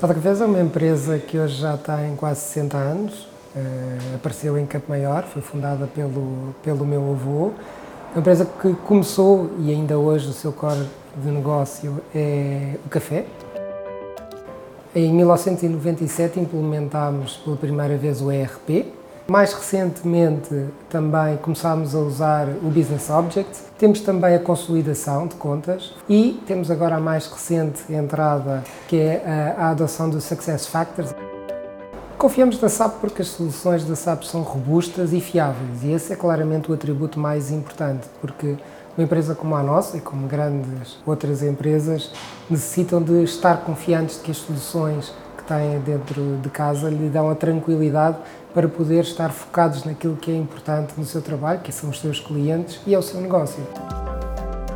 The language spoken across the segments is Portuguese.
Tata Cafés é uma empresa que hoje já tem quase 60 anos, uh, apareceu em Campo Maior, foi fundada pelo, pelo meu avô. Uma empresa que começou e ainda hoje o seu core de negócio é o café. Em 1997 implementámos pela primeira vez o ERP, mais recentemente também começámos a usar o Business Object. Temos também a consolidação de contas e temos agora a mais recente entrada que é a, adoção do Success Factors. Confiamos na SAP porque as soluções da SAP são robustas e fiáveis e esse é claramente o atributo mais importante porque uma empresa como a nossa e como grandes outras empresas necessitam de estar confiantes de que as soluções têm dentro de casa lhe dão a tranquilidade para poder estar focados naquilo que é importante no seu trabalho, que são os seus clientes e é o seu negócio.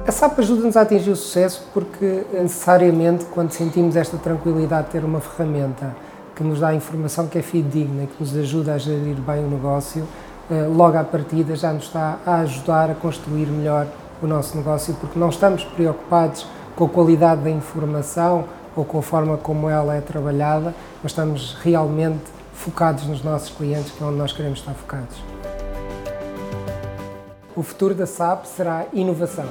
A SAP ajuda-nos a atingir o sucesso porque, necessariamente, quando sentimos esta tranquilidade de ter uma ferramenta que nos dá informação que é fidedigna que nos ajuda a gerir bem o negócio, eh, logo à partida já nos está a ajudar a construir melhor o nosso negócio porque não estamos preocupados com a qualidade da informação ou com a forma como ela é trabalhada, mas estamos realmente focados nos nossos clientes, que é onde nós queremos estar focados. O futuro da SAP será inovação.